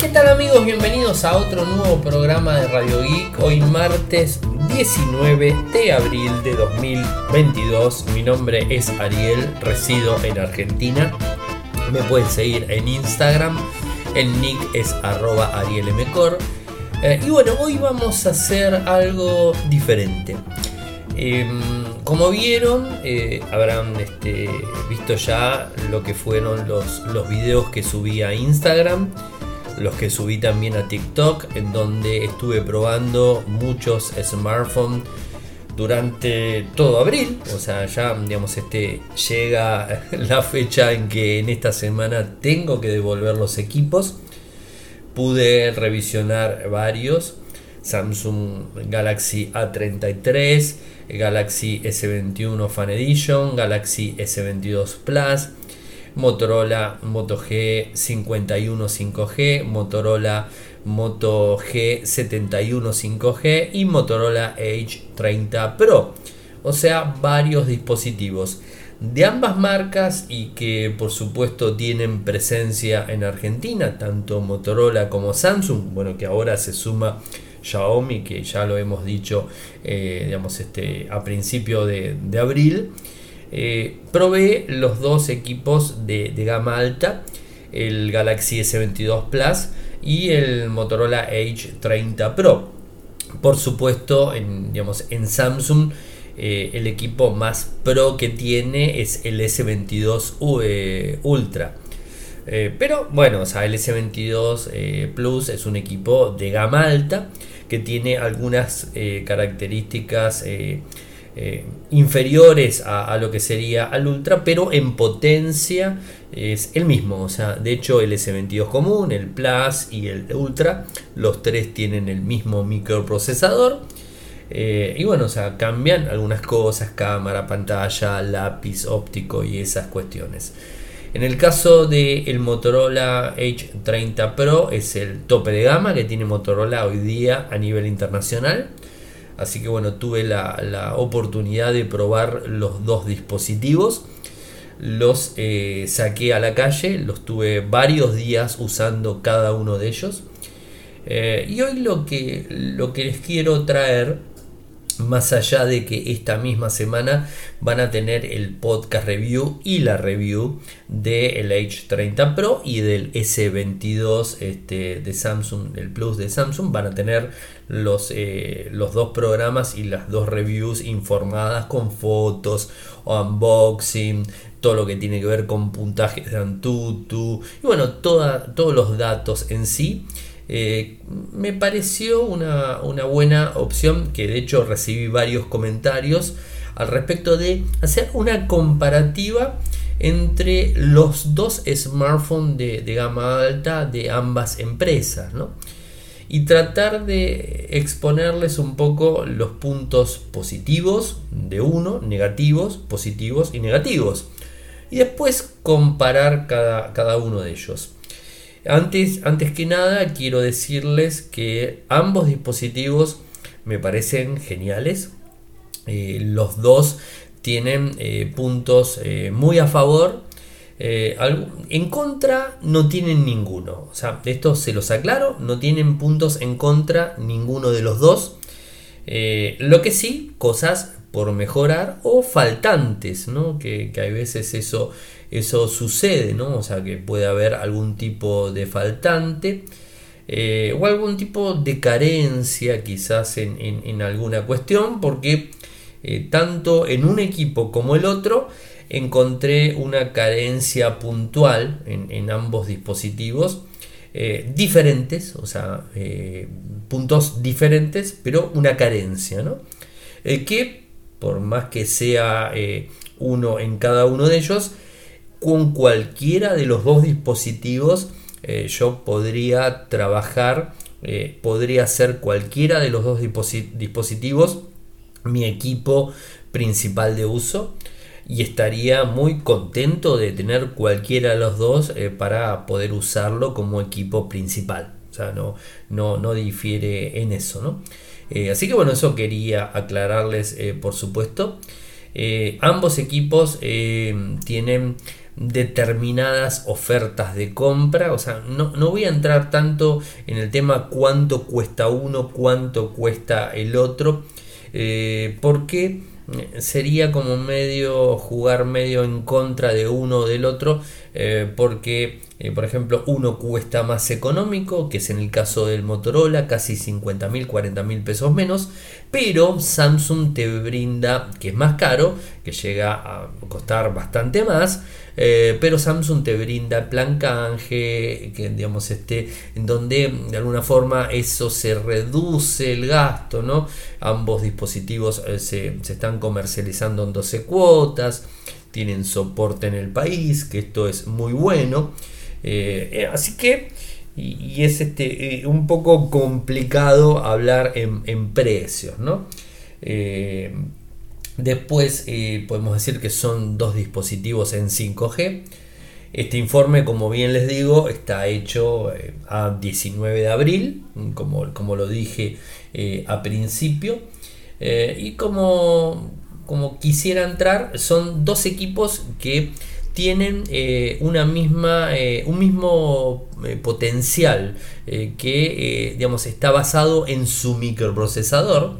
¿Qué tal amigos? Bienvenidos a otro nuevo programa de Radio Geek. Hoy martes 19 de abril de 2022. Mi nombre es Ariel, resido en Argentina. Me pueden seguir en Instagram. El nick es arroba arielmcor. Eh, y bueno, hoy vamos a hacer algo diferente. Em, como vieron, eh, habrán este, visto ya lo que fueron los, los videos que subí a Instagram los que subí también a TikTok, en donde estuve probando muchos smartphones durante todo abril, o sea, ya digamos este llega la fecha en que en esta semana tengo que devolver los equipos. Pude revisionar varios, Samsung Galaxy A33, Galaxy S21 Fan Edition, Galaxy S22 Plus, Motorola Moto G 51 5G, Motorola Moto G 71 5G y Motorola Edge 30 Pro. O sea, varios dispositivos de ambas marcas y que por supuesto tienen presencia en Argentina, tanto Motorola como Samsung, bueno que ahora se suma Xiaomi, que ya lo hemos dicho eh, digamos, este, a principio de abril. Eh, probé los dos equipos de, gama alta, el Galaxy S22 Plus y el Motorola Edge 30 Pro. Por supuesto, en, digamos, en Samsung eh, el equipo más pro que tiene es el S22 eh, Ultra. pero bueno, o sea, el S22 Plus es un equipo de gama alta que tiene algunas características eh, inferiores a, lo que sería al Ultra, pero en potencia es el mismo. O sea, de hecho, el S22 común, el Plus y el Ultra, los tres tienen el mismo microprocesador. Eh, y bueno, o sea, cambian algunas cosas, cámara, pantalla, lápiz óptico y esas cuestiones. En el caso del el Motorola H30 Pro es el tope de gama que tiene Motorola hoy día a nivel internacional. Así que bueno, tuve la, oportunidad de probar los dos dispositivos. Los eh, saqué a la calle, los tuve varios días usando cada uno de ellos. Eh, y hoy lo que, lo que les quiero traer más allá de que esta misma semana van a tener el podcast review y la review del H30 Pro y del S22 este, de Samsung, el Plus de Samsung, van a tener los, eh, los dos programas y las dos reviews informadas con fotos, unboxing, todo lo que tiene que ver con puntajes de Antutu y bueno, todos los datos en sí. Eh, me pareció una, buena opción, que de hecho recibí varios comentarios al respecto de hacer una comparativa entre los dos smartphones de, gama alta de ambas empresas. Y tratar de exponerles un poco los puntos positivos de uno, negativos, positivos y negativos. Y después comparar cada, cada uno de ellos. Antes, antes que nada, quiero decirles que ambos dispositivos me parecen geniales. Eh, los dos tienen eh, puntos eh, muy a favor. en contra no tienen ninguno. O sea, esto se los aclaro, no tienen puntos en contra ninguno de los dos. lo que sí, cosas por mejorar o faltantes, ¿no? Que, que hay veces eso eso sucede, ¿no? O sea que puede haber algún tipo de faltante eh, o algún tipo de carencia quizás en, alguna cuestión, porque eh, tanto en un equipo como el otro encontré una carencia puntual en, ambos dispositivos. Eh, diferentes, o sea, puntos diferentes, pero una carencia, ¿no? que por más que sea uno en cada uno de ellos, con cualquiera de los dos dispositivos eh, yo podría trabajar, eh, podría ser cualquiera de los dos dispositivos mi equipo principal de uso y estaría muy contento de tener cualquiera de los dos eh, para poder usarlo como equipo principal. O sea, no, no, no difiere en eso, ¿no? así que bueno, eso quería aclararles por supuesto. ambos equipos tienen determinadas ofertas de compra. O sea, no, voy a entrar tanto en el tema cuánto cuesta uno, cuánto cuesta el otro, eh, porque sería como medio jugar medio en contra de uno o del otro eh, porque eh, por ejemplo uno cuesta más económico que es en el caso del Motorola casi 50 mil 40 mil pesos menos pero Samsung te brinda que es más caro que llega a costar bastante más eh, pero Samsung te brinda plan canje, que digamos este, en donde de alguna forma eso se reduce el gasto, ¿no? Ambos dispositivos eh, se, están comercializando en 12 cuotas, tienen soporte en el país, que esto es muy bueno. Eh, así que y, es este, un poco complicado hablar en, precios, ¿no? Después eh, podemos decir que son dos dispositivos en 5G. Este informe, como bien les digo, está hecho eh, a 19 de abril, como, como lo dije eh, a principio. y como, como quisiera entrar, son dos equipos que tienen una misma, un mismo potencial que digamos, está basado en su microprocesador,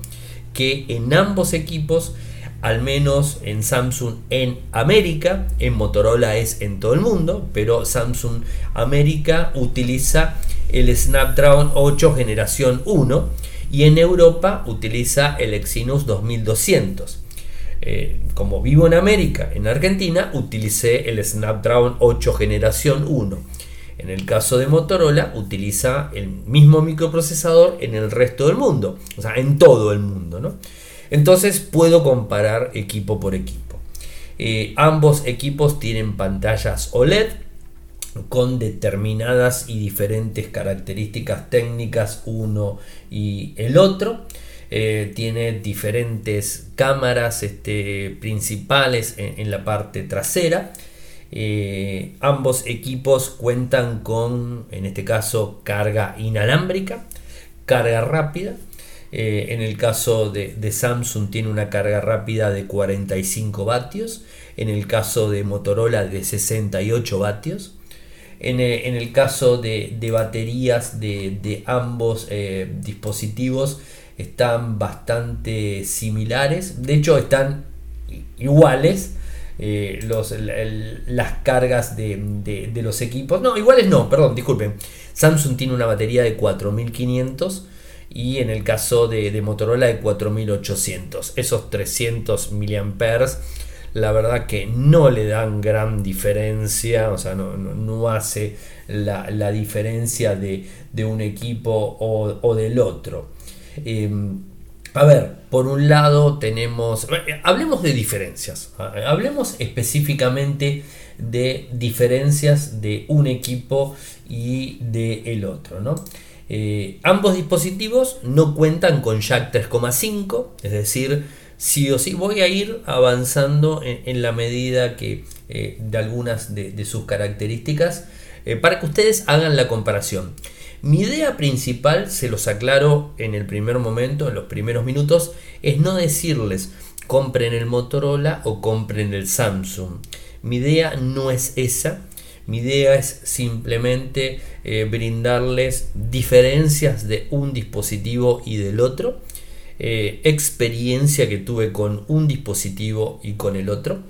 que en ambos equipos al menos en Samsung en América, en Motorola es en todo el mundo, pero Samsung América utiliza el Snapdragon 8 generación 1 y en Europa utiliza el Exynos 2200. Eh, como vivo en América, en Argentina, utilicé el Snapdragon 8 generación 1. En el caso de Motorola, utiliza el mismo microprocesador en el resto del mundo, o sea, en todo el mundo. ¿no? Entonces puedo comparar equipo por equipo. Eh, ambos equipos tienen pantallas OLED con determinadas y diferentes características técnicas uno y el otro. Eh, tiene diferentes cámaras este, principales en, la parte trasera. Eh, ambos equipos cuentan con, en este caso, carga inalámbrica, carga rápida eh, en el caso de, Samsung tiene una carga rápida de 45 vatios. En el caso de Motorola de 68 vatios. En el, caso de, baterías de, ambos dispositivos están bastante similares. De hecho están iguales. las cargas de, de los equipos. No, iguales no, perdón, disculpen. Samsung tiene una batería de 4500 y en el caso de, Motorola de 4800. Esos 300 mAh la verdad que no le dan gran diferencia, o sea, no, hace la, diferencia de, un equipo o, del otro. Em, a ver, por un lado tenemos, eh, hablemos de diferencias, hablemos específicamente de diferencias de un equipo y del el otro, ¿no? Eh, ambos dispositivos no cuentan con jack 3,5, es decir, sí o sí voy a ir avanzando en, la medida que eh, de algunas de, sus características eh, para que ustedes hagan la comparación. Mi idea principal, se los aclaro en el primer momento, en los primeros minutos, es no decirles compren el Motorola o compren el Samsung. Mi idea no es esa, mi idea es simplemente eh, brindarles diferencias de un dispositivo y del otro, eh, experiencia que tuve con un dispositivo y con el otro,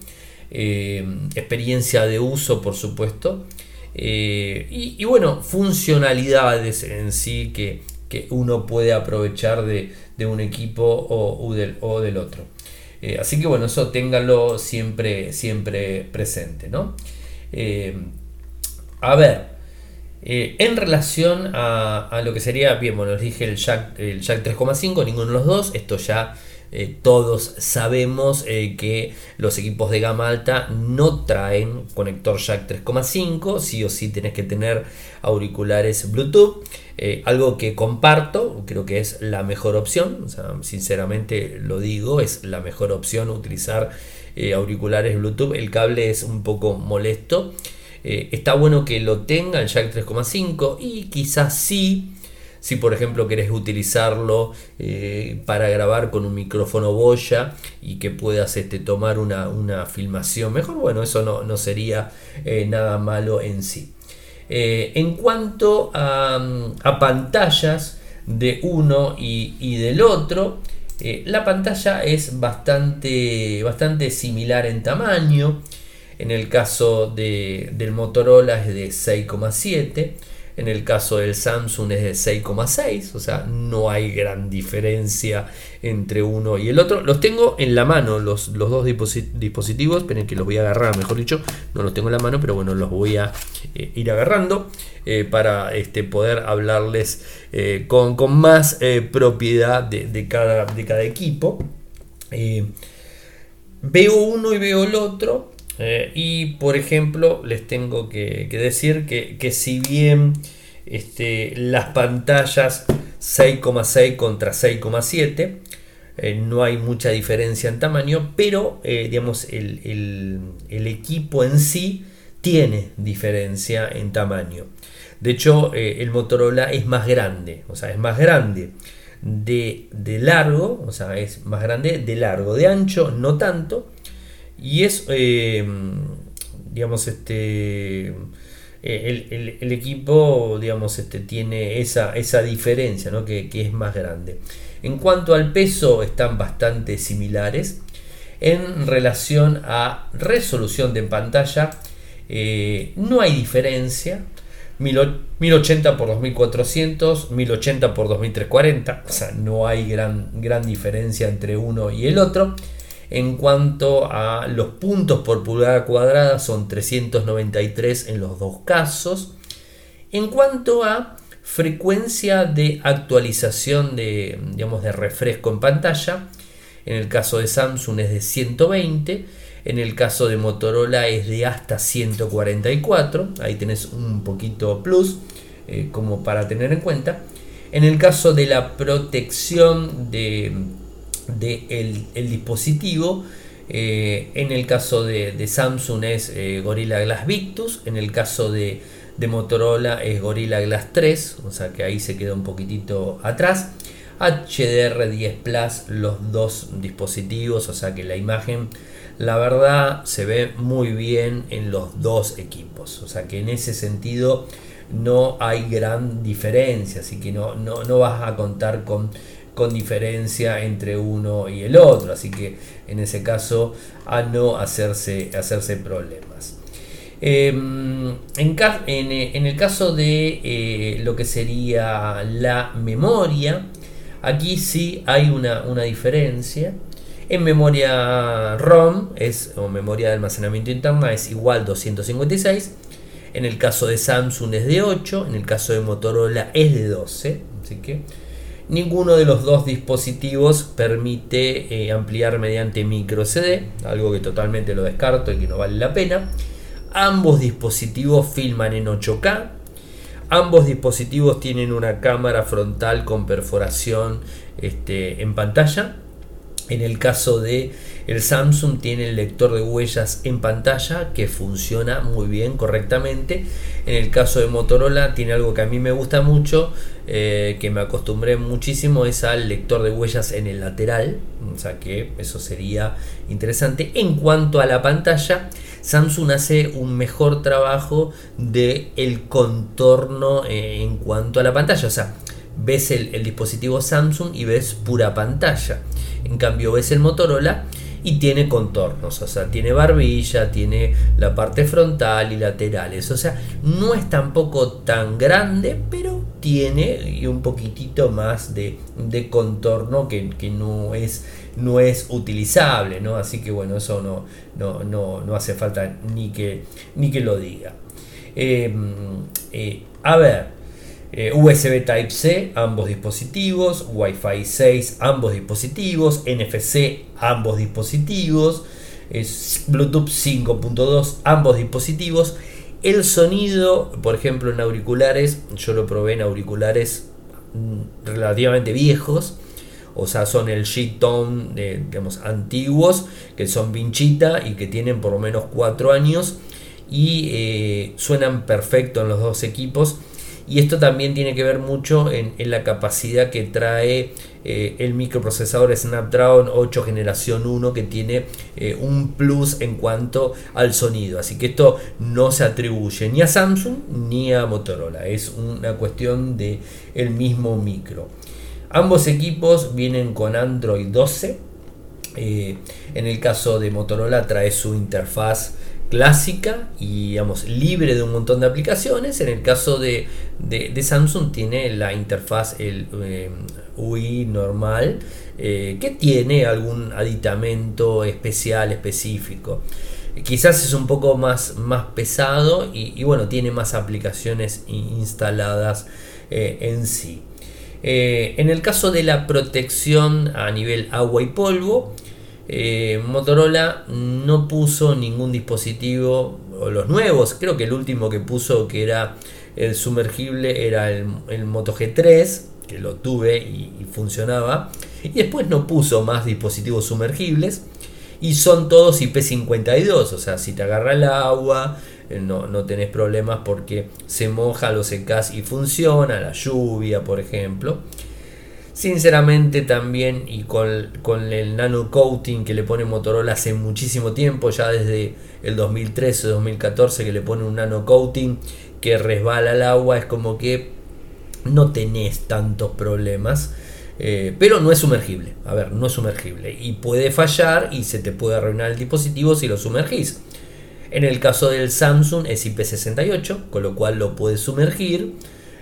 eh, experiencia de uso por supuesto, y, bueno, funcionalidades en sí que, uno puede aprovechar de, un equipo o, del, o del, otro. así que bueno, eso ténganlo siempre, siempre presente. ¿no? A ver, eh, en relación a, lo que sería, bien, bueno, les dije el Jack, el Jack 3,5, ninguno de los dos, esto ya eh, todos sabemos eh, que los equipos de gama alta no traen conector Jack 3,5, sí o sí tenés que tener auriculares Bluetooth, algo que comparto, creo que es la mejor opción, sinceramente lo digo, es la mejor opción utilizar auriculares Bluetooth, el cable es un poco molesto. Eh, está bueno que lo tenga el jack 3,5 y quizás sí Si por ejemplo querés utilizarlo eh, para grabar con un micrófono boya y que puedas este, tomar una, filmación mejor, bueno, eso no, sería eh, nada malo en sí. Eh, en cuanto a, pantallas de uno y, del otro, la pantalla es bastante, bastante similar en tamaño. En el caso del Motorola es de 6,7 en el caso del Samsung es de 6,6, o sea, no hay gran diferencia entre uno y el otro. Los tengo en la mano, los, los dos dispositivos, esperen que los voy a agarrar, mejor dicho, no los tengo en la mano, pero bueno, los voy a eh, ir agarrando eh, para este, poder hablarles eh, con, más propiedad de, cada, de cada equipo. veo uno y veo el otro eh, y por ejemplo, les tengo que, decir que, si bien este, las pantallas 6,6 contra 6,7, eh, no hay mucha diferencia en tamaño, pero eh, digamos, el, equipo en sí tiene diferencia en tamaño. De hecho, el Motorola es más grande, o sea, es más grande de, de largo, o sea, es más grande de largo, de ancho no tanto, y es, eh, digamos, este, eh, el, equipo, digamos, este, tiene esa, esa diferencia, ¿no? que, es más grande. En cuanto al peso, están bastante similares. En relación a resolución de pantalla, eh, no hay diferencia. 1080 por 2400, 1080 por 2340, o sea, no hay gran, gran diferencia entre uno y el otro. En cuanto a los puntos por pulgada cuadrada, son 393 en los dos casos. En cuanto a frecuencia de actualización de, digamos, de refresco en pantalla, en el caso de Samsung es de 120, en el caso de Motorola es de hasta 144, ahí tenés un poquito plus eh, como para tener en cuenta. En el caso de la protección de del el dispositivo. Eh, en el caso de, Samsung es eh, Gorilla Glass Victus, en el caso de, Motorola es Gorilla Glass 3, o sea que ahí se queda un poquitito atrás. HDR10 Plus, los dos dispositivos, o sea que la imagen, la verdad, se ve muy bien en los dos equipos, o sea que en ese sentido no hay gran diferencia, así que no, no, no vas a contar con con diferencia entre uno y el otro. Así que en ese caso a no hacerse, hacerse problemas. Em, en, el caso de eh, lo que sería la memoria, aquí sí hay una, diferencia. En memoria ROM es, o memoria de almacenamiento interna es igual 256. En el caso de Samsung es de 8. En el caso de Motorola es de 12. Así que Ninguno de los dos dispositivos permite eh, ampliar mediante micro SD, algo que totalmente lo descarto y que no vale la pena. Ambos dispositivos filman en 8K. Ambos dispositivos tienen una cámara frontal con perforación este, en pantalla. En el caso de el Samsung tiene el lector de huellas en pantalla que funciona muy bien, correctamente. En el caso de Motorola tiene algo que a mí me gusta mucho, eh, que me acostumbré muchísimo, es al lector de huellas en el lateral. O sea que eso sería interesante. En cuanto a la pantalla, Samsung hace un mejor trabajo de el contorno eh, en cuanto a la pantalla. O sea, ves el dispositivo Samsung y ves pura pantalla. En cambio, ves el Motorola y tiene contornos, o sea, tiene barbilla, tiene la parte frontal y laterales, o sea, no es tampoco tan grande, pero tiene un poquitito más de, contorno que, no es no es utilizable, ¿no? Así que bueno, eso no, no, no, hace falta ni que, ni que lo diga. Em, eh, a ver, eh, USB Type-C, ambos dispositivos, Wi-Fi 6, ambos dispositivos, NFC, ambos dispositivos, Bluetooth 5.2, ambos dispositivos. El sonido, por ejemplo, en auriculares, yo lo probé en auriculares mm, relativamente viejos, o sea, son el G-Tone, digamos, antiguos, que son vinchita y que tienen por lo menos 4 años y eh, suenan perfecto en los dos equipos y esto también tiene que ver mucho en, la capacidad que trae eh, el microprocesador Snapdragon 8 generación 1 que tiene eh, un plus en cuanto al sonido. Así que esto no se atribuye ni a Samsung ni a Motorola. Es una cuestión de el mismo micro. Ambos equipos vienen con Android 12. Eh, en el caso de Motorola trae su interfaz clásica y digamos libre de un montón de aplicaciones. En el caso de, Samsung tiene la interfaz el eh, UI normal eh, que tiene algún aditamento especial específico. Quizás es un poco más, más pesado y, bueno, tiene más aplicaciones instaladas eh, en sí. en el caso de la protección a nivel agua y polvo, eh, Motorola no puso ningún dispositivo, o los nuevos, creo que el último que puso que era el sumergible era el, Moto G3, que lo tuve y, funcionaba, y después no puso más dispositivos sumergibles, y son todos IP52, o sea, si te agarra el agua, eh, no, no tenés problemas porque se moja, lo secas y funciona, la lluvia, por ejemplo. Sinceramente también y con, el nano coating que le pone Motorola hace muchísimo tiempo, ya desde el 2013 o 2014 que le pone un nano coating que resbala el agua, es como que no tenés tantos problemas. Eh, pero no es sumergible, a ver, no es sumergible y puede fallar y se te puede arruinar el dispositivo si lo sumergís. En el caso del Samsung es IP68, con lo cual lo puedes sumergir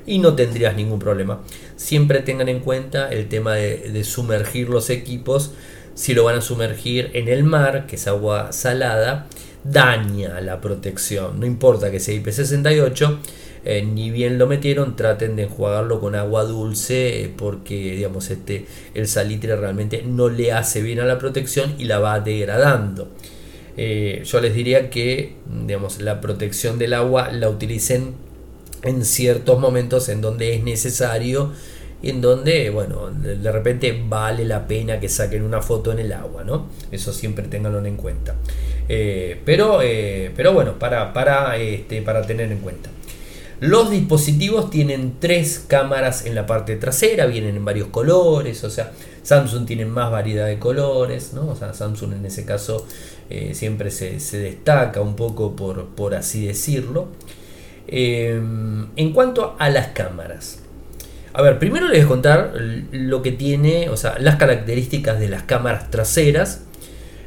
y no tendrías ningún problema. Siempre tengan en cuenta el tema de, sumergir los equipos. Si lo van a sumergir en el mar, que es agua salada, daña la protección. No importa que sea IP68, eh, ni bien lo metieron, traten de enjuagarlo con agua dulce eh, porque digamos este el salitre realmente no le hace bien a la protección y la va degradando. Eh, yo les diría que digamos, la protección del agua la utilicen en ciertos momentos en donde es necesario y en donde, bueno, de repente vale la pena que saquen una foto en el agua, ¿no? Eso siempre tenganlo en cuenta. Eh, pero, eh, pero bueno, para, para, este, para tener en cuenta. Los dispositivos tienen tres cámaras en la parte trasera, vienen en varios colores, o sea, Samsung tiene más variedad de colores, ¿no? O sea, Samsung en ese caso eh, siempre se, se, destaca un poco por, por así decirlo. Em, en cuanto a las cámaras. A ver, primero les voy a contar lo que tiene, o sea, las características de las cámaras traseras.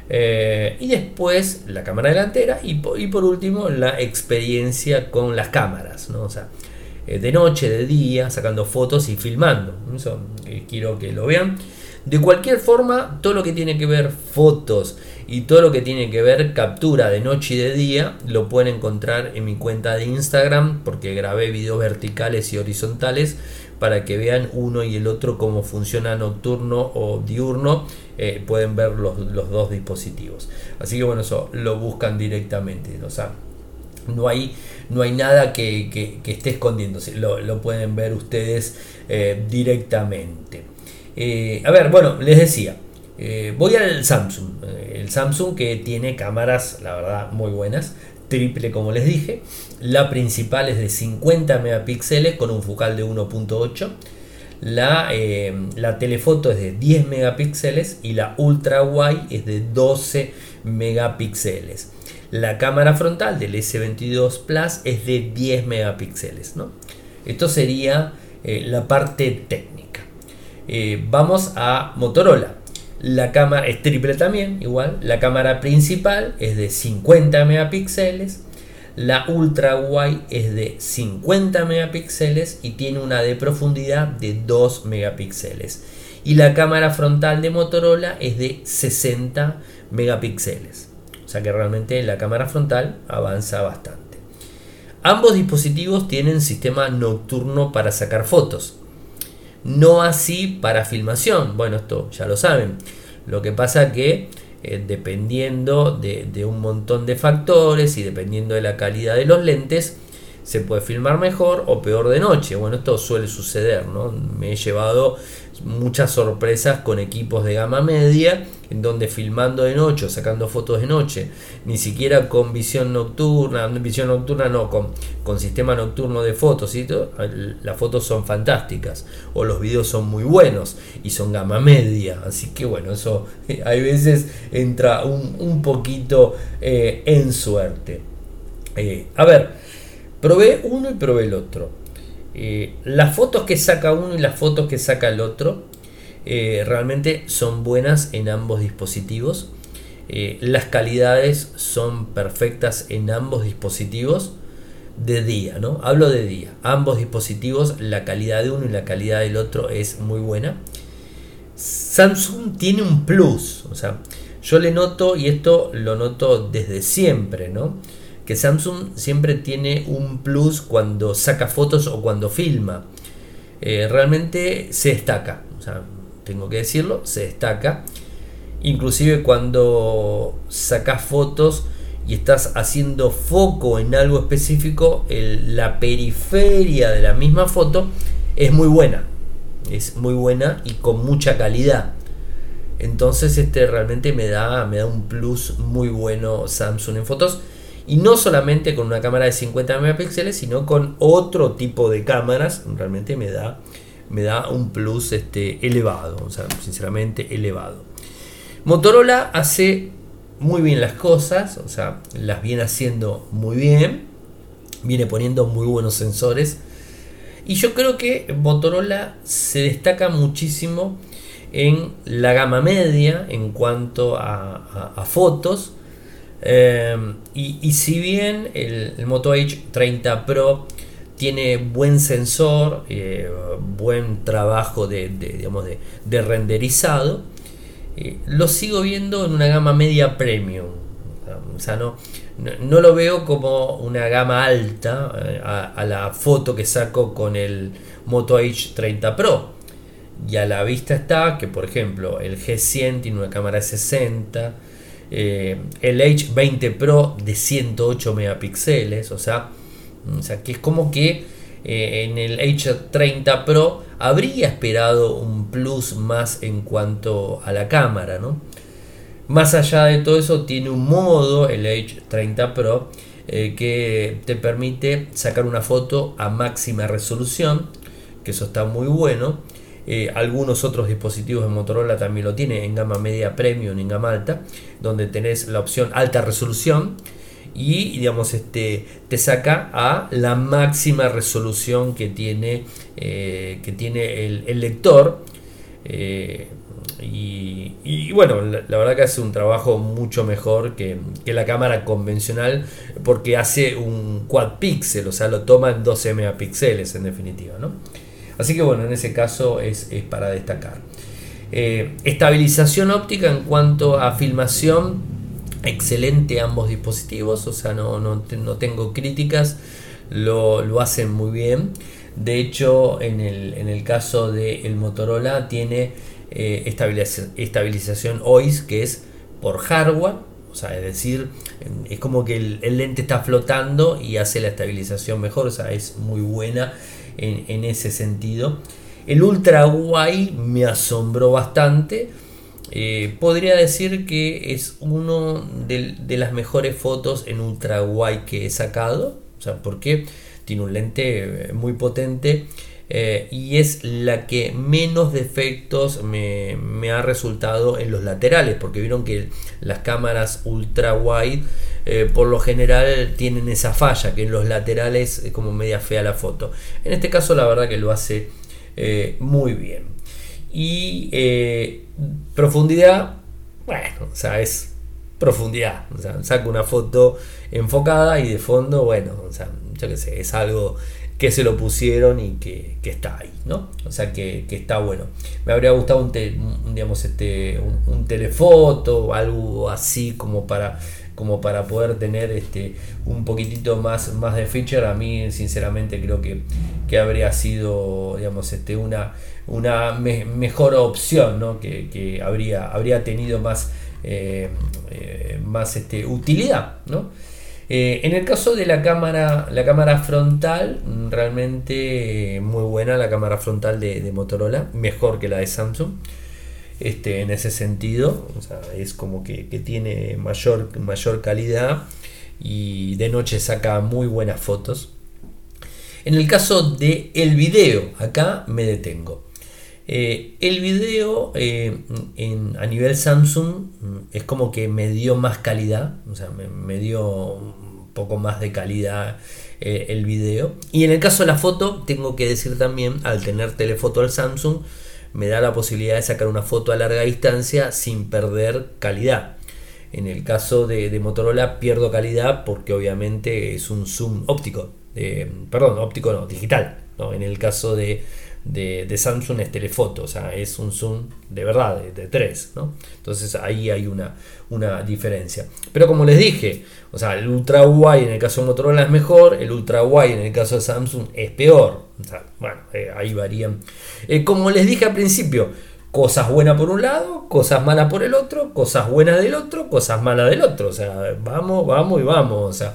Eh, y después la cámara delantera. Y, por último, la experiencia con las cámaras. ¿no? O sea, eh, de noche, de día, sacando fotos y filmando. Eh, quiero que lo vean. De cualquier forma, todo lo que tiene que ver fotos y todo lo que tiene que ver captura de noche y de día lo pueden encontrar en mi cuenta de Instagram porque grabé videos verticales y horizontales para que vean uno y el otro cómo funciona nocturno o diurno. Eh, pueden ver los, dos dispositivos. Así que bueno, eso lo buscan directamente. O sea, no hay, no hay nada que, esté escondiéndose. Lo, pueden ver ustedes eh, directamente. Eh, a ver, bueno, les decía, eh, voy al Samsung. Eh, el Samsung que tiene cámaras, la verdad, muy buenas. Triple, como les dije. La principal es de 50 megapíxeles con un focal de 1.8. La, la, telefoto es de 10 megapíxeles y la ultra wide es de 12 megapíxeles. La cámara frontal del S22 Plus es de 10 megapíxeles. ¿no? Esto sería la parte técnica. Eh, vamos a Motorola. La cámara es triple también, igual. La cámara principal es de 50 megapíxeles. La ultra wide es de 50 megapíxeles y tiene una de profundidad de 2 megapíxeles. Y la cámara frontal de Motorola es de 60 megapíxeles. O sea que realmente la cámara frontal avanza bastante. Ambos dispositivos tienen sistema nocturno para sacar fotos. No así para filmación. Bueno, esto ya lo saben. Lo que pasa que eh, dependiendo de, un montón de factores y dependiendo de la calidad de los lentes, se puede filmar mejor o peor de noche. Bueno, esto suele suceder, ¿no? Me he llevado muchas sorpresas con equipos de gama media, en donde filmando de noche sacando fotos de noche, ni siquiera con visión nocturna, visión nocturna no, con, con sistema nocturno de fotos, y las fotos son fantásticas, o los videos son muy buenos y son gama media, así que bueno, eso hay veces entra un, poquito eh, en suerte. Eh, a ver, probé uno y probé el otro. Eh, las fotos que saca uno y las fotos que saca el otro eh, realmente son buenas en ambos dispositivos. Eh, las calidades son perfectas en ambos dispositivos de día, ¿no? Hablo de día. Ambos dispositivos, la calidad de uno y la calidad del otro es muy buena. Samsung tiene un plus, o sea, yo le noto, y esto lo noto desde siempre, ¿no? Samsung siempre tiene un plus cuando saca fotos o cuando filma. Eh, realmente se destaca, tengo que decirlo, se destaca. Inclusive cuando sacas fotos y estás haciendo foco en algo específico, la periferia de la misma foto es muy buena. Es muy buena y con mucha calidad. Entonces este realmente me da, me da un plus muy bueno Samsung en fotos y no solamente con una cámara de 50 megapíxeles, sino con otro tipo de cámaras, realmente me da, me da un plus este, elevado, o sea, sinceramente elevado. Motorola hace muy bien las cosas, o sea, las viene haciendo muy bien, viene poniendo muy buenos sensores. Y yo creo que Motorola se destaca muchísimo en la gama media en cuanto a fotos Em, y, si bien el, Moto H30 Pro tiene buen sensor, eh, buen trabajo de, digamos de, renderizado, eh, lo sigo viendo en una gama media premium. O sea, no, no, lo veo como una gama alta eh, a, la foto que saco con el Moto H30 Pro. Y a la vista está que, por ejemplo, el G100 tiene una cámara de 60, eh, el H20 Pro de 108 megapíxeles, o sea, o sea que es como que eh, en el H30 Pro habría esperado un plus más en cuanto a la cámara, ¿no? Más allá de todo eso, tiene un modo, el H30 Pro, eh, que te permite sacar una foto a máxima resolución, que eso está muy bueno. Eh, algunos otros dispositivos de Motorola también lo tienen en gama media premium, en gama alta, donde tenés la opción alta resolución y digamos este te saca a la máxima resolución que tiene eh, que tiene el, lector eh, y, bueno la, verdad que hace un trabajo mucho mejor que, que, la cámara convencional porque hace un quad pixel o sea lo toma en 12 megapíxeles en definitiva ¿no? Así que bueno, en ese caso es, para destacar. Eh, estabilización óptica en cuanto a filmación, excelente ambos dispositivos, o sea, no, no, tengo críticas, lo, hacen muy bien. De hecho, en el, caso del Motorola tiene eh, estabilización OIS, que es por hardware, o sea, es decir, es como que el, el, lente está flotando y hace la estabilización mejor, o sea, es muy buena en, ese sentido. El ultra wide me asombró bastante. Eh, podría decir que es uno de, las mejores fotos en ultra wide que he sacado. O sea, porque tiene un lente eh, muy potente eh, y es la que menos defectos me, ha resultado en los laterales, porque vieron que las cámaras ultra wide eh, por lo general tienen esa falla, que en los laterales es como media fea la foto. En este caso la verdad que lo hace eh, muy bien. Y profundidad, bueno, o sea, es profundidad. O sea, saco una foto enfocada y de fondo, bueno, o sea, yo qué sé, es algo que se lo pusieron y que, está ahí, ¿no? O sea que, está bueno. Me habría gustado un, digamos, este, un, telefoto, algo así como para, como para poder tener este, un poquitito más, más de feature. A mí, sinceramente, creo que, que habría sido, digamos, este, una, una mejor opción, ¿no? Que, habría, habría tenido más, eh, eh, más este, utilidad, ¿no? Eh, en el caso de la cámara, la cámara frontal, realmente muy buena la cámara frontal de, Motorola, mejor que la de Samsung. Este, en ese sentido, es como que, tiene mayor, mayor calidad y de noche saca muy buenas fotos. En el caso de el video, acá me detengo. Eh, el video eh, a nivel Samsung mm, es como que me dio más calidad, o sea, me, dio un poco más de calidad eh, el video. Y en el caso de la foto, tengo que decir también, al tener telefoto al Samsung, me da la posibilidad de sacar una foto a larga distancia sin perder calidad. En el caso de, Motorola pierdo calidad porque obviamente es un zoom óptico, perdón, óptico no, digital. En el caso de, de, Samsung es telefoto, o sea, es un zoom de verdad, de, 3, ¿no? Entonces ahí hay una, una diferencia. Pero como les dije, o sea, el ultra wide en el caso de Motorola es mejor, el ultra wide en el caso de Samsung es peor. O sea, bueno, eh, ahí varían. Eh, como les dije al principio, cosas buenas por un lado, cosas malas por el otro, cosas buenas del otro, cosas malas del otro. O sea, vamos, vamos y vamos. O sea,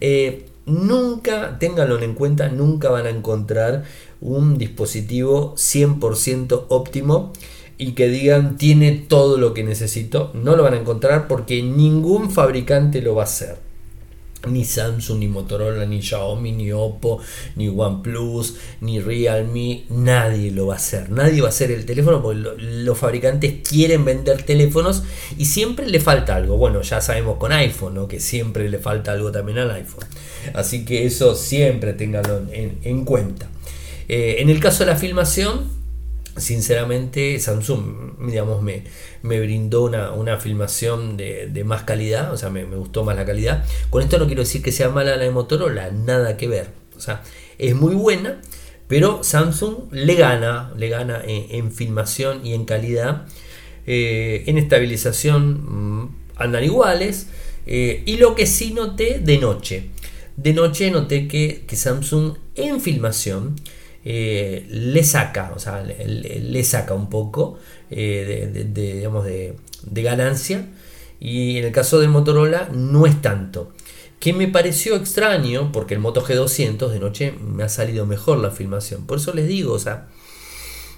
eh, nunca, ténganlo en cuenta, nunca van a encontrar un dispositivo 100% óptimo y que digan tiene todo lo que necesito. No lo van a encontrar porque ningún fabricante lo va a hacer. Ni Samsung, ni Motorola, ni Xiaomi, ni Oppo, ni OnePlus, ni Realme, nadie lo va a hacer. Nadie va a hacer el teléfono porque los fabricantes quieren vender teléfonos y siempre le falta algo. Bueno, ya sabemos con iPhone, que siempre le falta algo también al iPhone. Así que eso siempre ténganlo en cuenta. Eh, en el caso de la filmación, sinceramente Samsung digamos, me, me brindó una, filmación de, más calidad, o sea, me, gustó más la calidad. Con esto no quiero decir que sea mala la de Motorola, nada que ver. O sea, es muy buena, pero Samsung le gana, le gana en, filmación y en calidad. Eh, en estabilización mm, andan iguales. Eh, y lo que sí noté de noche. De noche noté que, que Samsung en filmación eh, le saca, o sea, le, saca un poco eh, de, digamos de, ganancia y en el caso de Motorola no es tanto. Que me pareció extraño porque el Moto G200 de noche me ha salido mejor la filmación. Por eso les digo, o sea,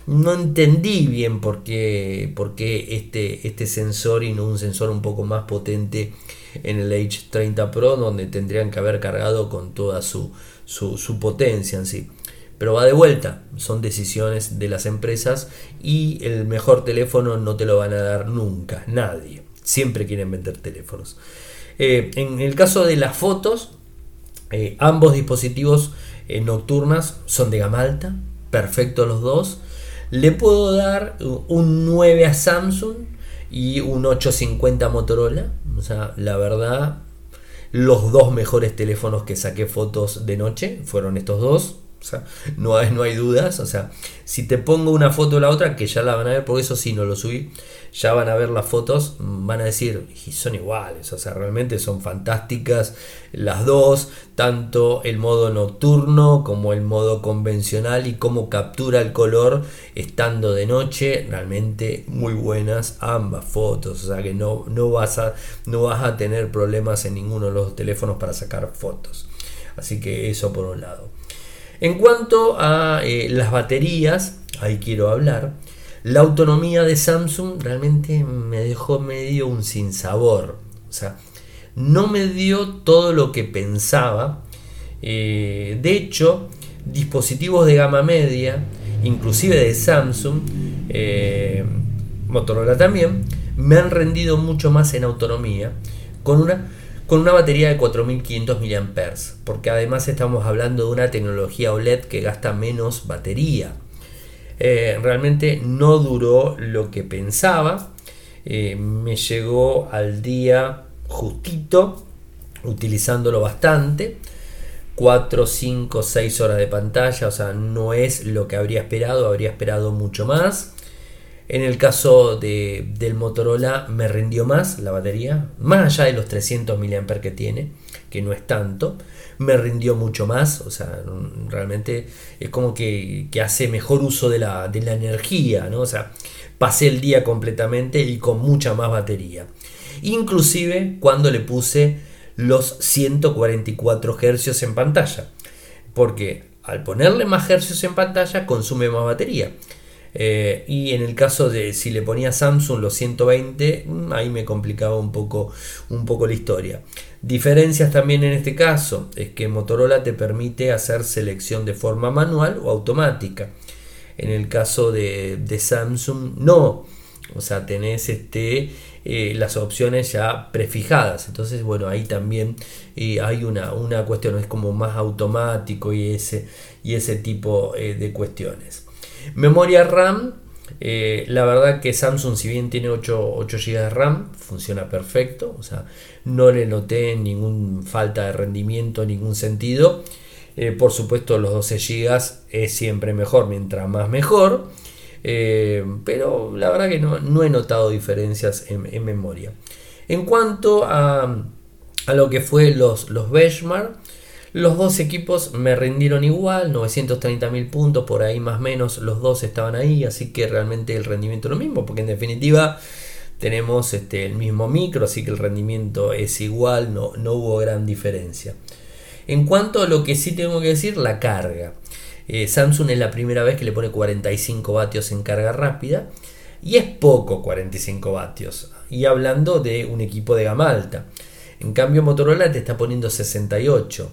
no entendí bien por qué, por qué este, este sensor y no un sensor un poco más potente en el H30 Pro donde tendrían que haber cargado con toda su, su, su potencia en sí. Pero va de vuelta, son decisiones de las empresas y el mejor teléfono no te lo van a dar nunca, nadie. Siempre quieren vender teléfonos. Eh, en el caso de las fotos, eh, ambos dispositivos eh, nocturnas son de gama alta, perfecto los dos. Le puedo dar un 9 a Samsung y un 850 a Motorola. O sea, la verdad, los dos mejores teléfonos que saqué fotos de noche fueron estos dos. No hay, no hay dudas. O sea, si te pongo una foto o la otra, que ya la van a ver, porque eso sí no lo subí, ya van a ver las fotos, van a decir, y son iguales. O sea, realmente son fantásticas las dos, tanto el modo nocturno como el modo convencional y cómo captura el color estando de noche. Realmente muy buenas ambas fotos. O sea que no, no, vas, a, no vas a tener problemas en ninguno de los teléfonos para sacar fotos. Así que eso por un lado. En cuanto a eh, las baterías, ahí quiero hablar. La autonomía de Samsung realmente me dejó medio un sinsabor. O sea, no me dio todo lo que pensaba. Eh, de hecho, dispositivos de gama media, inclusive de Samsung, eh, Motorola también, me han rendido mucho más en autonomía con una con una batería de 4500 mAh, porque además estamos hablando de una tecnología OLED que gasta menos batería. Eh, realmente no duró lo que pensaba, eh, me llegó al día justito, utilizándolo bastante. 4, 5, 6 horas de pantalla, o sea, no es lo que habría esperado, habría esperado mucho más. En el caso de, del Motorola me rindió más la batería, más allá de los 300 mAh que tiene, que no es tanto, me rindió mucho más, o sea, realmente es como que, hace mejor uso de la, de la energía, ¿no? O sea, pasé el día completamente y con mucha más batería. Inclusive cuando le puse los 144 Hz en pantalla. Porque al ponerle más Hz en pantalla consume más batería. Eh, y en el caso de si le ponía Samsung los 120, mm, ahí me complicaba un poco, un poco la historia. Diferencias también en este caso es que Motorola te permite hacer selección de forma manual o automática. En el caso de, Samsung no. O sea, tenés este, eh, las opciones ya prefijadas. Entonces, bueno, ahí también eh, hay una, una, cuestión, es como más automático y ese, y ese tipo de cuestiones. Memoria RAM, eh, la verdad que Samsung si bien tiene 8, GB de RAM, funciona perfecto, o sea, no le noté ninguna falta de rendimiento en ningún sentido. Eh, por supuesto los 12 GB es siempre mejor, mientras más mejor. Eh, pero la verdad que no, he notado diferencias en, memoria. En cuanto a, lo que fue los, los benchmark, los dos equipos me rindieron igual, 930.000 puntos, por ahí más o menos, los dos estaban ahí, así que realmente el rendimiento es lo mismo, porque en definitiva tenemos este, el mismo micro, así que el rendimiento es igual, no, no hubo gran diferencia. En cuanto a lo que sí tengo que decir, la carga. Eh, Samsung es la primera vez que le pone 45 vatios en carga rápida y es poco 45 vatios. Y hablando de un equipo de gama alta. En cambio Motorola te está poniendo 68.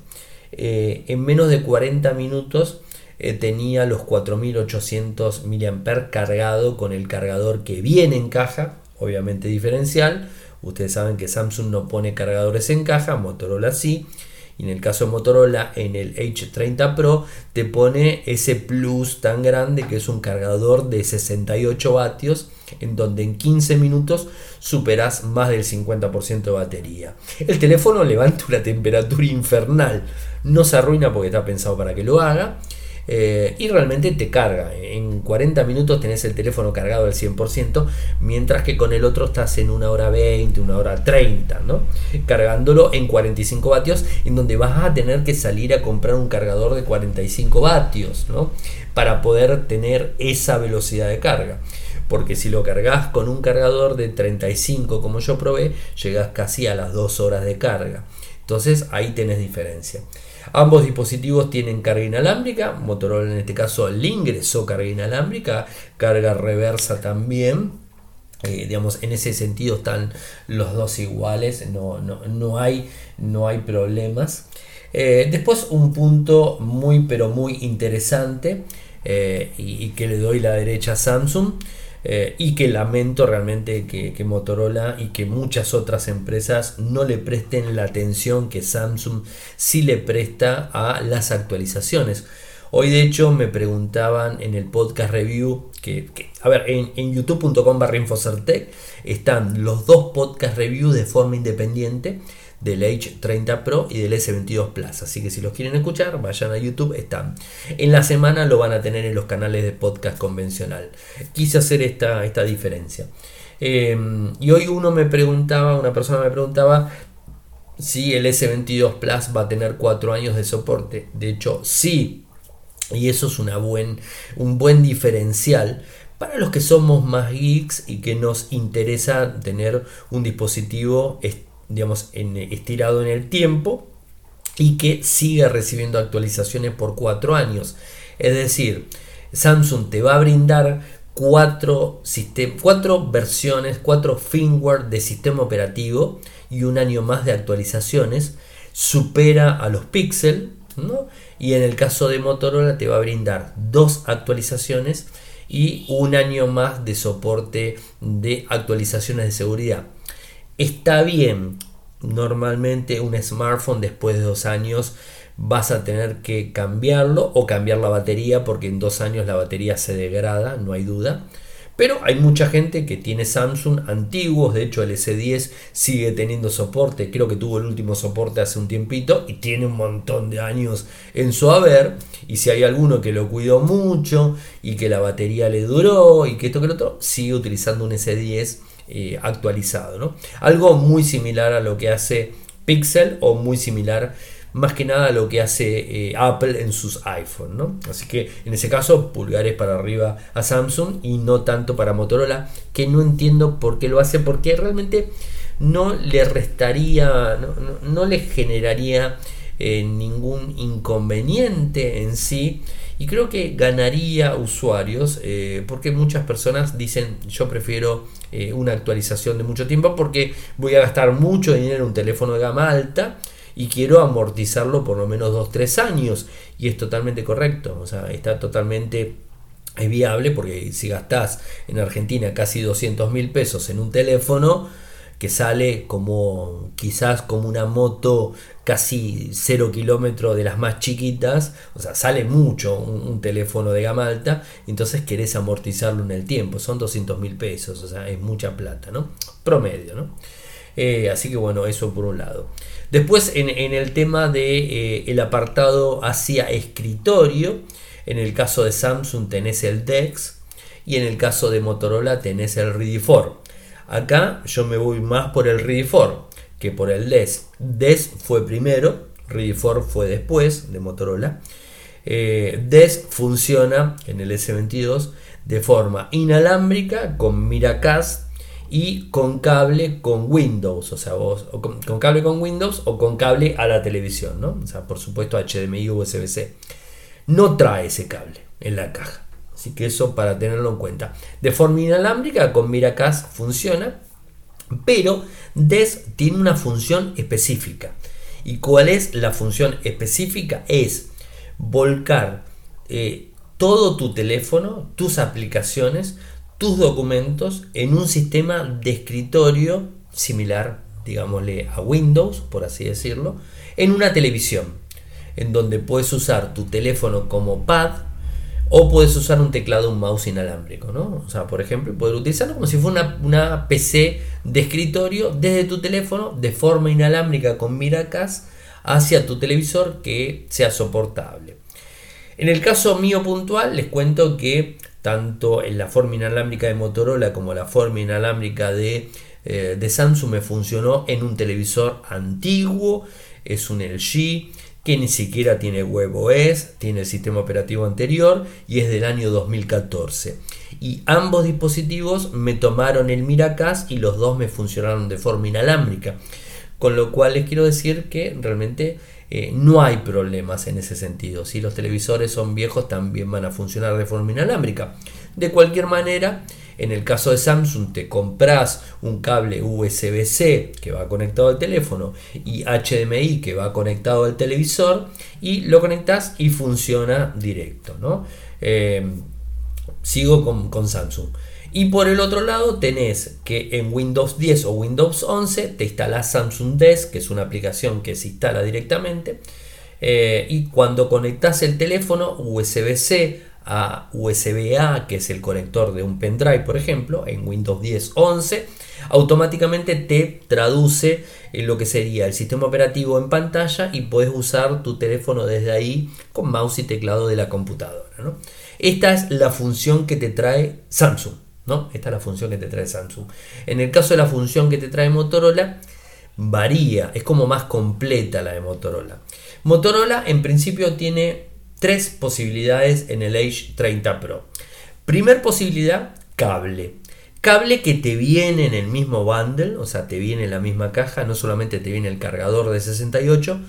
Eh, en menos de 40 minutos eh, tenía los 4800 mAh cargado con el cargador que viene en caja, obviamente diferencial. Ustedes saben que Samsung no pone cargadores en caja, Motorola sí. Y en el caso de Motorola, en el H30 Pro te pone ese plus tan grande que es un cargador de 68 vatios, en donde en 15 minutos superas más del 50% de batería. El teléfono levanta una temperatura infernal no se arruina porque está pensado para que lo haga. Eh, y realmente te carga. En 40 minutos tenés el teléfono cargado al 100%, mientras que con el otro estás en una hora 20, una hora 30, ¿no? Cargándolo en 45 vatios, en donde vas a tener que salir a comprar un cargador de 45 vatios, ¿no? Para poder tener esa velocidad de carga. Porque si lo cargas con un cargador de 35 como yo probé, llegas casi a las 2 horas de carga. Entonces ahí tenés diferencia. Ambos dispositivos tienen carga inalámbrica, Motorola en este caso le ingresó carga inalámbrica, carga reversa también. Eh, digamos, en ese sentido están los dos iguales, no, no, hay, no hay problemas. Eh, después un punto muy pero muy interesante eh, y, y, que le doy la derecha a Samsung eh, y que lamento realmente que, Motorola y que muchas otras empresas no le presten la atención que Samsung sí le presta a las actualizaciones. Hoy de hecho me preguntaban en el podcast review que, a ver, en, en youtube.com barra Infocertec están los dos podcast reviews de forma independiente del H30 Pro y del S22 Plus. Así que si los quieren escuchar, vayan a YouTube, están. En la semana lo van a tener en los canales de podcast convencional. Quise hacer esta, esta diferencia. Em, y hoy uno me preguntaba, una persona me preguntaba si el S22 Plus va a tener 4 años de soporte. De hecho, sí. Y eso es una buen, un buen diferencial para los que somos más geeks y que nos interesa tener un dispositivo digamos, en, estirado en el tiempo y que siga recibiendo actualizaciones por cuatro años. Es decir, Samsung te va a brindar cuatro, cuatro versiones, cuatro firmware de sistema operativo y un año más de actualizaciones. Supera a los Pixel, y en el caso de Motorola te va a brindar dos actualizaciones y un año más de soporte de actualizaciones de seguridad. Está bien, normalmente un smartphone después de dos años vas a tener que cambiarlo o cambiar la batería porque en dos años la batería se degrada, no hay duda. Pero hay mucha gente que tiene Samsung antiguos, de hecho el S10 sigue teniendo soporte, creo que tuvo el último soporte hace un tiempito y tiene un montón de años en su haber. Y si hay alguno que lo cuidó mucho y que la batería le duró y que esto que lo otro, sigue utilizando un S10 eh, actualizado. ¿no? Algo muy similar a lo que hace Pixel o muy similar más que nada a lo que hace eh, Apple en sus iPhone. ¿no? Así que en ese caso pulgares para arriba a Samsung y no tanto para Motorola, que no entiendo por qué lo hace, porque realmente no le restaría, no, le generaría eh, ningún inconveniente en sí. Y creo que ganaría usuarios eh, porque muchas personas dicen yo prefiero eh, una actualización de mucho tiempo porque voy a gastar mucho dinero en un teléfono de gama alta y quiero amortizarlo por lo menos 2-3 años. Y es totalmente correcto, o sea, está totalmente es viable porque si gastás en Argentina casi 200 mil pesos en un teléfono que sale como quizás como una moto casi 0 kilómetros de las más chiquitas, o sea, sale mucho un, teléfono de gama alta, entonces querés amortizarlo en el tiempo, son 200 mil pesos, o sea, es mucha plata, ¿no? Promedio, ¿no? Eh, así que bueno, eso por un lado. Después en, el tema de eh, el apartado hacia escritorio, en el caso de Samsung tenés el DeX y en el caso de Motorola tenés el Ready 4. Acá yo me voy más por el Ready 4 que por el DES. DES fue primero, Ready 4 fue después de Motorola. Eh, DES funciona en el S22 de forma inalámbrica con Miracast y con cable con Windows, o sea, con, cable con Windows o con cable a la televisión, ¿no? O sea, por supuesto HDMI USB-C no trae ese cable en la caja. Así que eso para tenerlo en cuenta. De forma inalámbrica con Miracast funciona, pero DES tiene una función específica. ¿Y cuál es la función específica? Es volcar eh, todo tu teléfono, tus aplicaciones, tus documentos en un sistema de escritorio similar, digámosle, a Windows, por así decirlo, en una televisión en donde puedes usar tu teléfono como pad o puedes usar un teclado, un mouse inalámbrico, ¿no? O sea, por ejemplo, poder utilizarlo como si fuera una, PC de escritorio desde tu teléfono de forma inalámbrica con Miracas hacia tu televisor que sea soportable. En el caso mío puntual, les cuento que tanto en la forma inalámbrica de Motorola como la forma inalámbrica de, eh, de Samsung me funcionó en un televisor antiguo, es un LG que ni siquiera tiene WebOS, tiene el sistema operativo anterior y es del año 2014. Y ambos dispositivos me tomaron el Miracast y los dos me funcionaron de forma inalámbrica. Con lo cual les quiero decir que realmente eh, no hay problemas en ese sentido. Si los televisores son viejos también van a funcionar de forma inalámbrica. De cualquier manera, en el caso de Samsung te compras un cable USB-C que va conectado al teléfono y HDMI que va conectado al televisor y lo conectas y funciona directo. ¿no? Eh, sigo con, Samsung. Y por el otro lado tenés que en Windows 10 o Windows 11 te instalas Samsung Desk, que es una aplicación que se instala directamente. Eh, y cuando conectas el teléfono USB-C a USB-A, que es el conector de un pendrive, por ejemplo, en Windows 10 11, automáticamente te traduce en lo que sería el sistema operativo en pantalla y puedes usar tu teléfono desde ahí con mouse y teclado de la computadora. Esta es la función que te trae Samsung. ¿no? Esta es la función que te trae Samsung. En el caso de la función que te trae Motorola, varía, es como más completa la de Motorola. Motorola en principio tiene tres posibilidades en el Age 30 Pro. Primer posibilidad, cable. Cable que te viene en el mismo bundle, o sea, te viene en la misma caja, no solamente te viene el cargador de 68,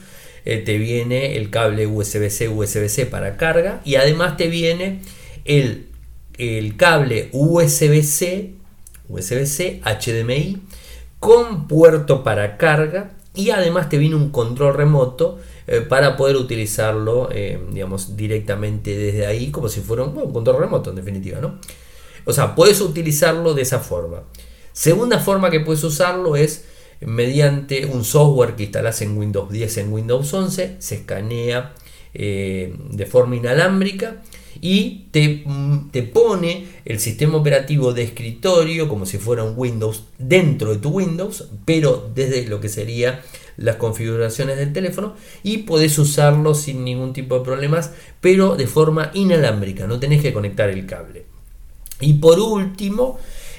eh, te viene el cable USB-C, USB-C para carga y además te viene el, el cable USB-C, USB-C, HDMI con puerto para carga y además te viene un control remoto eh, para poder utilizarlo, eh, digamos, directamente desde ahí, como si fuera un, control remoto, en definitiva, ¿no? O sea, puedes utilizarlo de esa forma. Segunda forma que puedes usarlo es mediante un software que instalas en Windows 10, en Windows 11, se escanea eh, de forma inalámbrica y te, mm, te, pone el sistema operativo de escritorio como si fuera un Windows dentro de tu Windows, pero desde lo que sería las configuraciones del teléfono y podés usarlo sin ningún tipo de problemas, pero de forma inalámbrica, no tenés que conectar el cable. Y por último,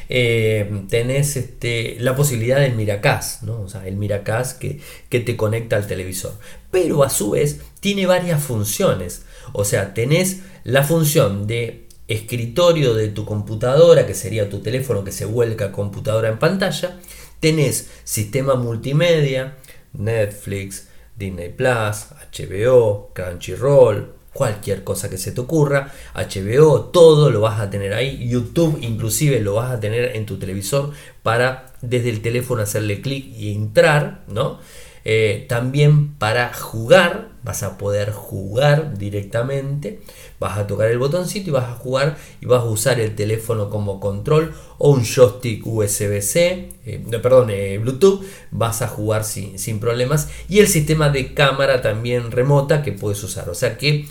eh, tenés este, la posibilidad del Miracast, ¿no? o sea, el Miracast que, que te conecta al televisor. Pero a su vez tiene varias funciones. O sea, tenés la función de escritorio de tu computadora, que sería tu teléfono que se vuelca computadora en pantalla Tenés sistema multimedia, Netflix, Disney Plus, HBO, Crunchyroll, cualquier cosa que se te ocurra, HBO, todo lo vas a tener ahí, YouTube inclusive lo vas a tener en tu televisor para desde el teléfono hacerle clic y entrar, ¿no? Eh, también para jugar, vas a poder jugar directamente, vas a tocar el botoncito y vas a jugar y vas a usar el teléfono como control o un joystick USB-C, eh, perdón, eh, Bluetooth, vas a jugar sin, sin, problemas. Y el sistema de cámara también remota que puedes usar, o sea que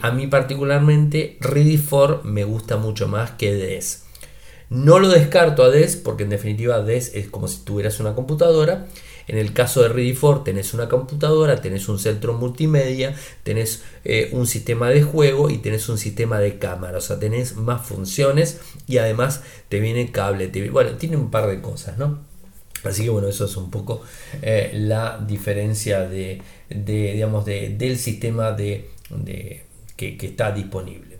a mí particularmente Ready for me gusta mucho más que DES. No lo descarto a DES porque en definitiva DES es como si tuvieras una computadora en el caso de Ready for tenés una computadora, tenés un centro multimedia, tenés eh, un sistema de juego y tenés un sistema de cámara. O sea, tenés más funciones y además te viene cable. bueno, tiene un par de cosas, ¿no? Así que bueno, eso es un poco eh, la diferencia de, digamos, del sistema de, que, está disponible.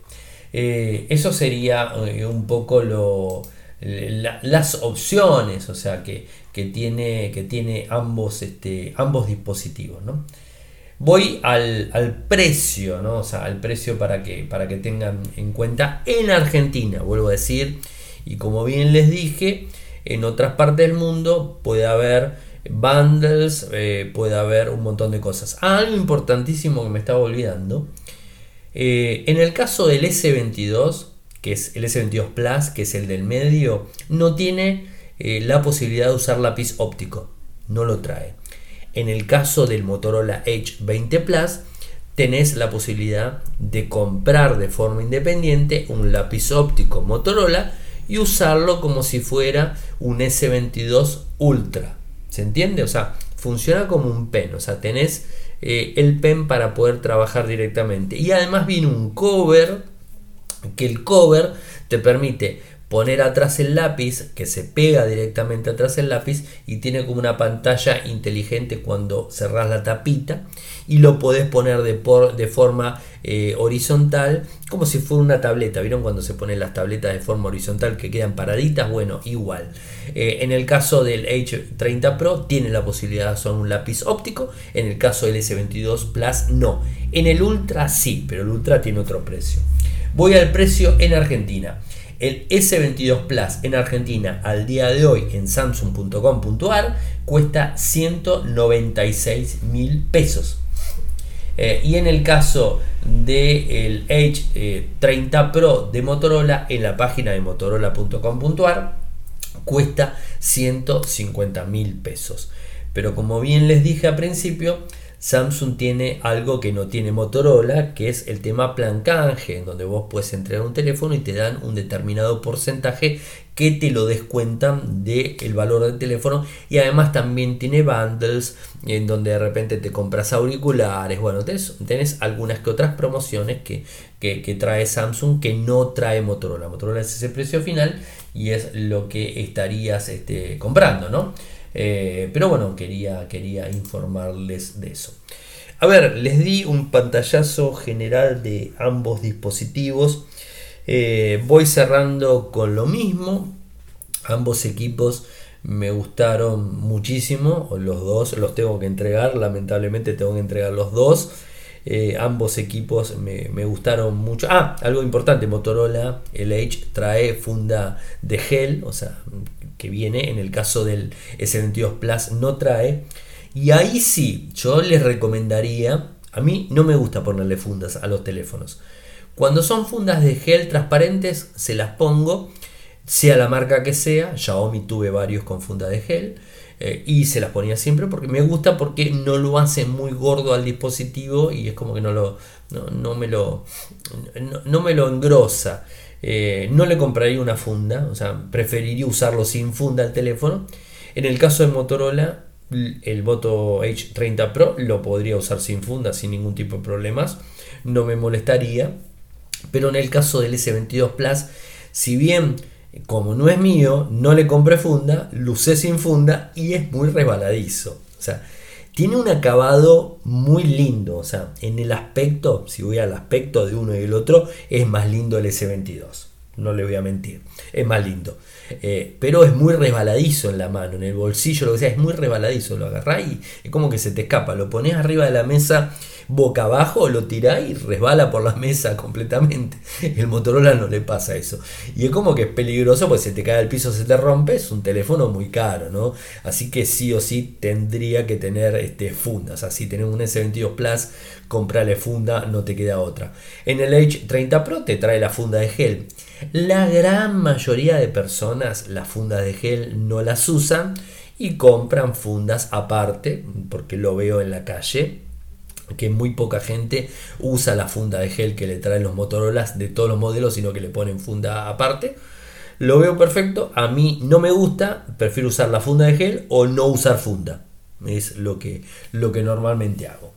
Eh, eso sería un poco lo, las opciones, o sea, que, tiene, que tiene ambos, este, ambos dispositivos. ¿no? Voy al, precio, ¿no? o sea, al precio para que, para que tengan en cuenta en Argentina, vuelvo a decir, y como bien les dije, en otras partes del mundo puede haber bundles, eh, puede haber un montón de cosas. algo importantísimo que me estaba olvidando, eh, en el caso del S22, que es el S22 Plus, que es el del medio, no tiene eh, la posibilidad de usar lápiz óptico. No lo trae. En el caso del Motorola Edge 20 Plus, tenés la posibilidad de comprar de forma independiente un lápiz óptico Motorola y usarlo como si fuera un S22 Ultra. ¿Se entiende? O sea, funciona como un pen. O sea, tenés eh, el pen para poder trabajar directamente. Y además viene un cover que el cover te permite poner atrás el lápiz, que se pega directamente atrás el lápiz y tiene como una pantalla inteligente cuando cerrás la tapita y lo podés poner de, por, de forma eh, horizontal como si fuera una tableta. ¿Vieron cuando se ponen las tabletas de forma horizontal que quedan paraditas? Bueno, igual. Eh, en el caso del H30 Pro tiene la posibilidad de usar un lápiz óptico, en el caso del S22 Plus no. En el Ultra sí, pero el Ultra tiene otro precio. Voy al precio en Argentina. El S22 Plus en Argentina al día de hoy en samsung.com.ar cuesta 196 mil pesos. Eh, y en el caso del Edge 30 eh, Pro de Motorola en la página de motorola.com.ar cuesta 150 mil pesos. Pero como bien les dije al principio, Samsung tiene algo que no tiene Motorola, que es el tema plan canje, en donde vos puedes entregar un teléfono y te dan un determinado porcentaje que te lo descuentan del valor del teléfono y además también tiene bundles en donde de repente te compras auriculares, bueno, tenés, algunas que otras promociones que, que, trae Samsung que no trae Motorola. Motorola es ese precio final y es lo que estarías este, comprando, ¿no? Eh, pero bueno, quería, quería informarles de eso. A ver, les di un pantallazo general de ambos dispositivos. Eh, voy cerrando con lo mismo. Ambos equipos me gustaron muchísimo. Los dos los tengo que entregar. Lamentablemente tengo que entregar los dos. Eh, ambos equipos me, me, gustaron mucho. Ah, algo importante, Motorola Edge trae funda de gel, o sea, que viene, en el caso del S22 Plus no trae. Y ahí sí, yo les recomendaría, a mí no me gusta ponerle fundas a los teléfonos. Cuando son fundas de gel transparentes, se las pongo, sea la marca que sea, Xiaomi tuve varios con funda de gel. Eh, y se las ponía siempre porque me gusta porque no lo hace muy gordo al dispositivo y es como que no lo no, me lo no me lo engrosa eh, no le compraría una funda, o sea, preferiría usarlo sin funda el teléfono. En el caso de Motorola, el Moto H30 Pro lo podría usar sin funda, sin ningún tipo de problemas, no me molestaría. Pero en el caso del S22 Plus, si bien como no es mío, no le compré funda, lo sin funda y es muy resbaladizo. Tiene un acabado muy lindo, o sea, en el aspecto, si voy al aspecto de uno y el otro, es más lindo el S22. no le voy a mentir, es más lindo. Eh, pero es muy resbaladizo en la mano, en el bolsillo, lo que sea, es muy resbaladizo. Lo agarrás y es como que se te escapa. Lo pones arriba de la mesa boca abajo, lo tirás y resbala por la mesa completamente. El Motorola no le pasa eso. Y es como que es peligroso, pues se te cae al piso, se te rompe. Es un teléfono muy caro, ¿no? Así que sí o sí tendría que tener este, fundas. Así tenés un S22 Plus, comprale funda, no te queda otra. En el H30 Pro te trae la funda de gel. La gran mayoría de personas las fundas de gel no las usan y compran fundas aparte, porque lo veo en la calle, que muy poca gente usa la funda de gel que le traen los Motorolas de todos los modelos, sino que le ponen funda aparte. Lo veo perfecto, a mí no me gusta, prefiero usar la funda de gel o no usar funda. Es lo que, lo que normalmente hago.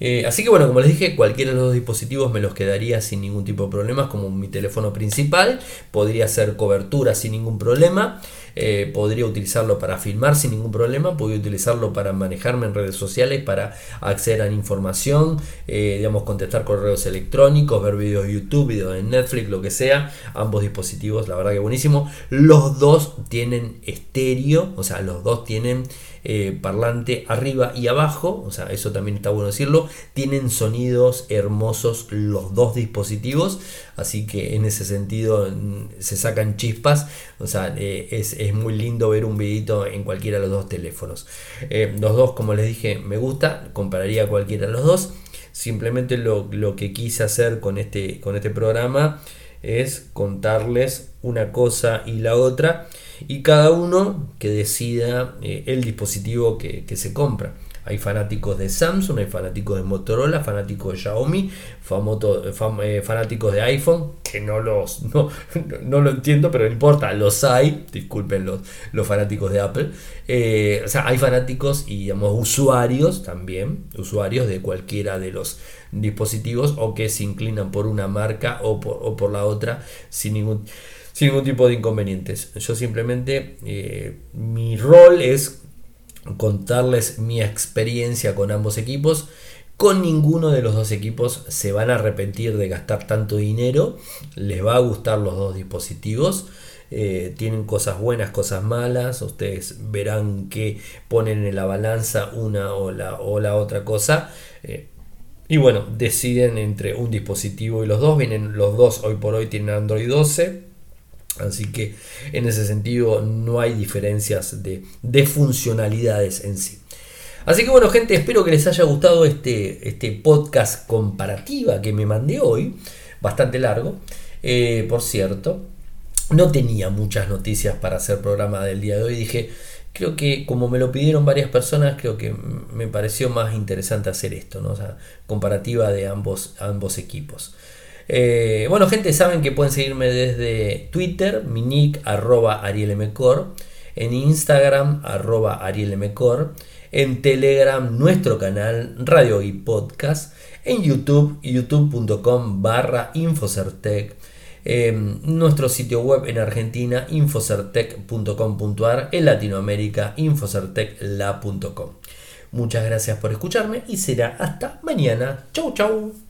Eh, así que bueno, como les dije, cualquiera de los dos dispositivos me los quedaría sin ningún tipo de problemas, como mi teléfono principal, podría hacer cobertura sin ningún problema. Eh, podría utilizarlo para filmar sin ningún problema, podría utilizarlo para manejarme en redes sociales, para acceder a información, eh, digamos, contestar correos electrónicos, ver videos de YouTube, videos de Netflix, lo que sea. Ambos dispositivos, la verdad que buenísimo. Los dos tienen estéreo, o sea, los dos tienen eh, parlante arriba y abajo, o sea, eso también está bueno decirlo. Tienen sonidos hermosos los dos dispositivos, así que en ese sentido mm, se sacan chispas, o sea, es es muy lindo ver un videito en cualquiera de los dos teléfonos. Eh, los dos, como les dije, me gusta, compararía cualquiera de los dos. Simplemente lo, que quise hacer con este, con este programa es contarles una cosa y la otra y cada uno que decida eh, el dispositivo que se compra. Hay fanáticos de Samsung, hay fanáticos de Motorola, fanáticos de Xiaomi, eh, fanáticos de iPhone, que no los no, lo entiendo, pero no importa, los hay, disculpen los, fanáticos de Apple. Eh, o sea, hay fanáticos y digamos usuarios también, usuarios de cualquiera de los dispositivos o que se inclinan por una marca o por, la otra sin ningún sin ningún tipo de inconvenientes. Yo simplemente, eh, mi rol es contarles mi experiencia con ambos equipos. Con ninguno de los dos equipos se van a arrepentir de gastar tanto dinero. Les va a gustar los dos dispositivos. Eh, tienen cosas buenas, cosas malas. Ustedes verán que ponen en la balanza una o la, o la otra cosa. Eh, y bueno, deciden entre un dispositivo y los dos. Vienen los dos hoy por hoy tienen Android 12. Así que en ese sentido no hay diferencias de, funcionalidades en sí. Así que bueno gente, espero que les haya gustado este, este podcast comparativa que me mandé hoy, bastante largo, eh, por cierto. No tenía muchas noticias para hacer programa del día de hoy, dije, creo que como me lo pidieron varias personas, creo que me pareció más interesante hacer esto, ¿no? comparativa de ambos, ambos equipos. Eh, bueno, gente, saben que pueden seguirme desde Twitter, mi nick arroba arielmcor, en Instagram arroba arielmcor, en Telegram nuestro canal Radio y Podcast, en YouTube youtube.com barra infocertec, nuestro sitio web en Argentina infocertec.com.ar, en Latinoamérica infocertecla.com. Muchas gracias por escucharme y será hasta mañana. Chau chau.